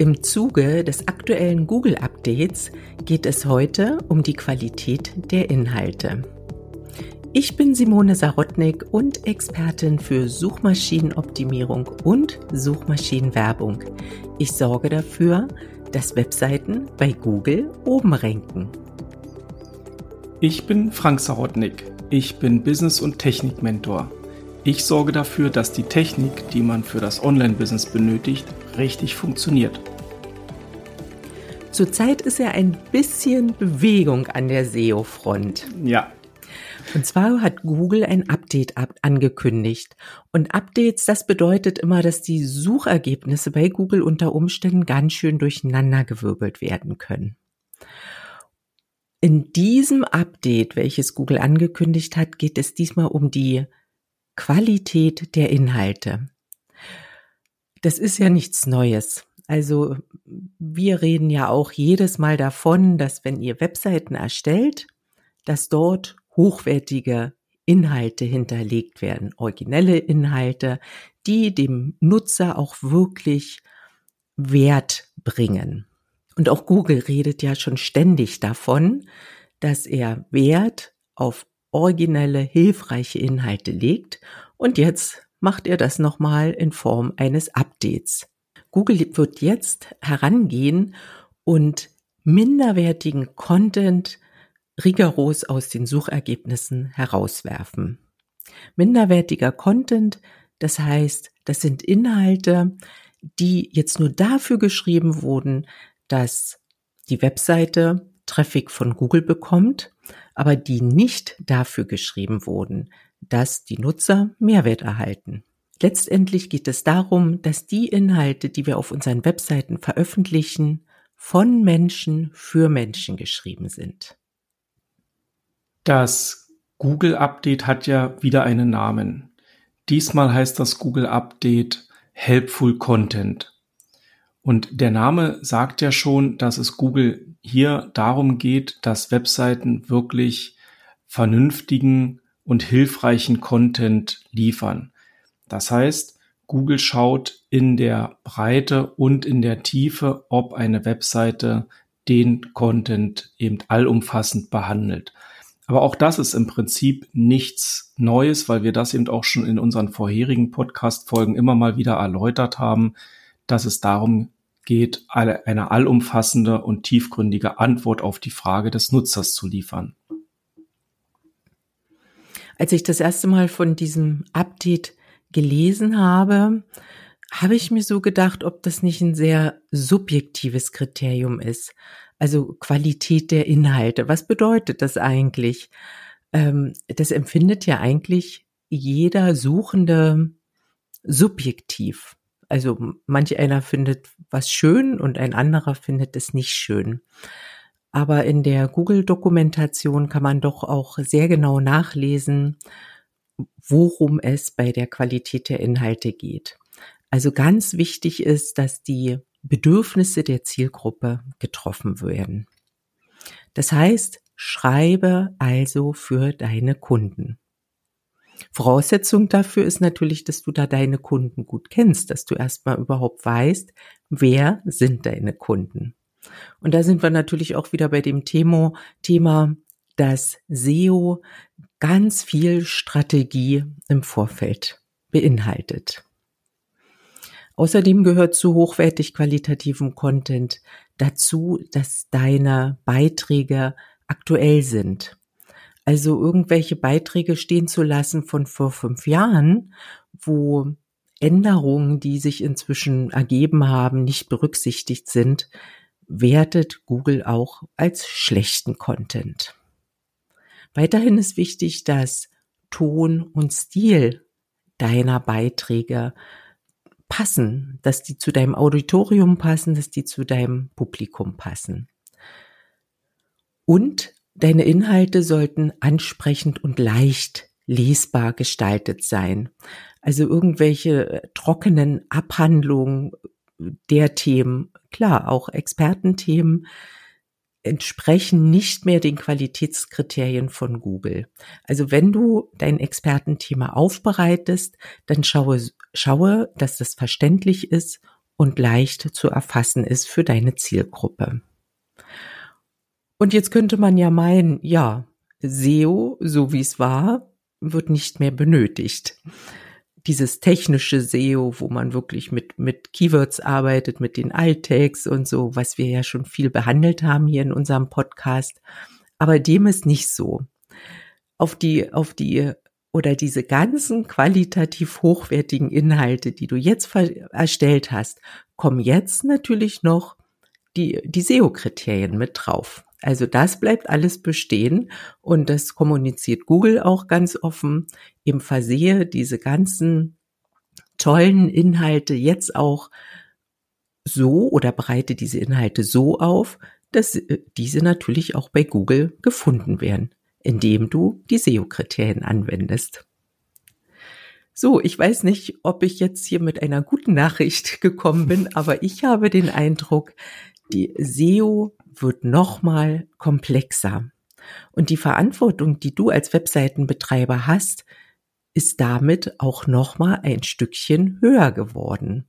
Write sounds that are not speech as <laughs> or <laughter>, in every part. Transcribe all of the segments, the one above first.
Im Zuge des aktuellen Google-Updates geht es heute um die Qualität der Inhalte. Ich bin Simone Sarotnik und Expertin für Suchmaschinenoptimierung und Suchmaschinenwerbung. Ich sorge dafür, dass Webseiten bei Google oben ranken. Ich bin Frank Sarotnik. Ich bin Business- und Technik-Mentor. Ich sorge dafür, dass die Technik, die man für das Online-Business benötigt, richtig funktioniert. Zurzeit ist ja ein bisschen Bewegung an der SEO-Front. Ja. Und zwar hat Google ein Update angekündigt. Und Updates, das bedeutet immer, dass die Suchergebnisse bei Google unter Umständen ganz schön durcheinandergewirbelt werden können. In diesem Update, welches Google angekündigt hat, geht es diesmal um die Qualität der Inhalte. Das ist ja nichts Neues. Also wir reden ja auch jedes Mal davon, dass wenn ihr Webseiten erstellt, dass dort hochwertige Inhalte hinterlegt werden, originelle Inhalte, die dem Nutzer auch wirklich Wert bringen. Und auch Google redet ja schon ständig davon, dass er Wert auf originelle, hilfreiche Inhalte legt. Und jetzt macht er das nochmal in Form eines Updates. Google wird jetzt herangehen und minderwertigen Content rigoros aus den Suchergebnissen herauswerfen. Minderwertiger Content, das heißt, das sind Inhalte, die jetzt nur dafür geschrieben wurden, dass die Webseite Traffic von Google bekommt, aber die nicht dafür geschrieben wurden, dass die Nutzer Mehrwert erhalten. Letztendlich geht es darum, dass die Inhalte, die wir auf unseren Webseiten veröffentlichen, von Menschen für Menschen geschrieben sind. Das Google Update hat ja wieder einen Namen. Diesmal heißt das Google Update Helpful Content. Und der Name sagt ja schon, dass es Google hier darum geht, dass Webseiten wirklich vernünftigen und hilfreichen Content liefern. Das heißt, Google schaut in der Breite und in der Tiefe, ob eine Webseite den Content eben allumfassend behandelt. Aber auch das ist im Prinzip nichts Neues, weil wir das eben auch schon in unseren vorherigen Podcast-Folgen immer mal wieder erläutert haben, dass es darum geht, eine allumfassende und tiefgründige Antwort auf die Frage des Nutzers zu liefern. Als ich das erste Mal von diesem Update gelesen habe, habe ich mir so gedacht, ob das nicht ein sehr subjektives Kriterium ist. Also Qualität der Inhalte. Was bedeutet das eigentlich? Ähm, das empfindet ja eigentlich jeder Suchende subjektiv. Also manch einer findet was schön und ein anderer findet es nicht schön. Aber in der Google-Dokumentation kann man doch auch sehr genau nachlesen, worum es bei der Qualität der Inhalte geht. Also ganz wichtig ist, dass die Bedürfnisse der Zielgruppe getroffen werden. Das heißt, schreibe also für deine Kunden. Voraussetzung dafür ist natürlich, dass du da deine Kunden gut kennst, dass du erstmal überhaupt weißt, wer sind deine Kunden. Und da sind wir natürlich auch wieder bei dem Thema, Thema, dass SEO ganz viel Strategie im Vorfeld beinhaltet. Außerdem gehört zu hochwertig qualitativem Content dazu, dass deine Beiträge aktuell sind. Also irgendwelche Beiträge stehen zu lassen von vor fünf Jahren, wo Änderungen, die sich inzwischen ergeben haben, nicht berücksichtigt sind, wertet Google auch als schlechten Content. Weiterhin ist wichtig, dass Ton und Stil deiner Beiträge passen, dass die zu deinem Auditorium passen, dass die zu deinem Publikum passen. Und deine Inhalte sollten ansprechend und leicht lesbar gestaltet sein. Also irgendwelche trockenen Abhandlungen der Themen, klar, auch Expertenthemen, entsprechen nicht mehr den Qualitätskriterien von Google. Also wenn du dein Expertenthema aufbereitest, dann schaue, schaue, dass das verständlich ist und leicht zu erfassen ist für deine Zielgruppe. Und jetzt könnte man ja meinen, ja, SEO, so wie es war, wird nicht mehr benötigt. Dieses technische SEO, wo man wirklich mit, mit Keywords arbeitet, mit den Alt-Tags und so, was wir ja schon viel behandelt haben hier in unserem Podcast. Aber dem ist nicht so. Auf die, auf die oder diese ganzen qualitativ hochwertigen Inhalte, die du jetzt erstellt hast, kommen jetzt natürlich noch die, die SEO-Kriterien mit drauf. Also das bleibt alles bestehen und das kommuniziert Google auch ganz offen. Im Versehe diese ganzen tollen Inhalte jetzt auch so oder bereite diese Inhalte so auf, dass äh, diese natürlich auch bei Google gefunden werden indem du die SEO-Kriterien anwendest. So, ich weiß nicht, ob ich jetzt hier mit einer guten Nachricht <laughs> gekommen bin, aber ich habe den Eindruck, die SEO wird nochmal komplexer. Und die Verantwortung, die du als Webseitenbetreiber hast, ist damit auch nochmal ein Stückchen höher geworden.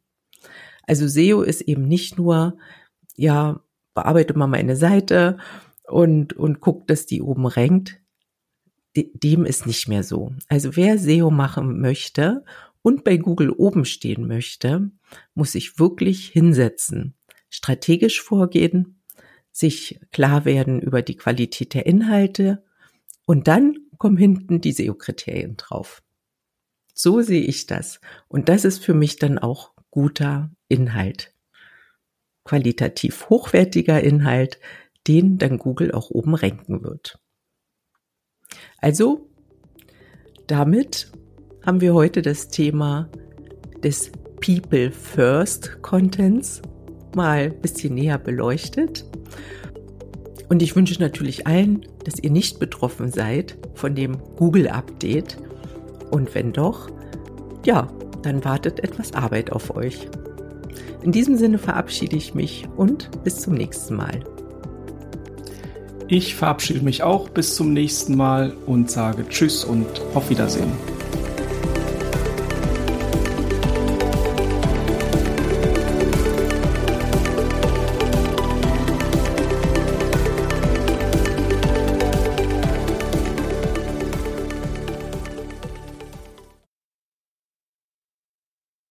Also SEO ist eben nicht nur, ja, bearbeite mal meine Seite und, und guck, dass die oben rankt, dem ist nicht mehr so. Also wer SEO machen möchte und bei Google oben stehen möchte, muss sich wirklich hinsetzen, strategisch vorgehen, sich klar werden über die Qualität der Inhalte und dann kommen hinten die SEO-Kriterien drauf. So sehe ich das. Und das ist für mich dann auch guter Inhalt. Qualitativ hochwertiger Inhalt, den dann Google auch oben ranken wird. Also, damit haben wir heute das Thema des People First Contents mal ein bisschen näher beleuchtet. Und ich wünsche natürlich allen, dass ihr nicht betroffen seid von dem Google Update. Und wenn doch, ja, dann wartet etwas Arbeit auf euch. In diesem Sinne verabschiede ich mich und bis zum nächsten Mal. Ich verabschiede mich auch bis zum nächsten Mal und sage Tschüss und auf Wiedersehen.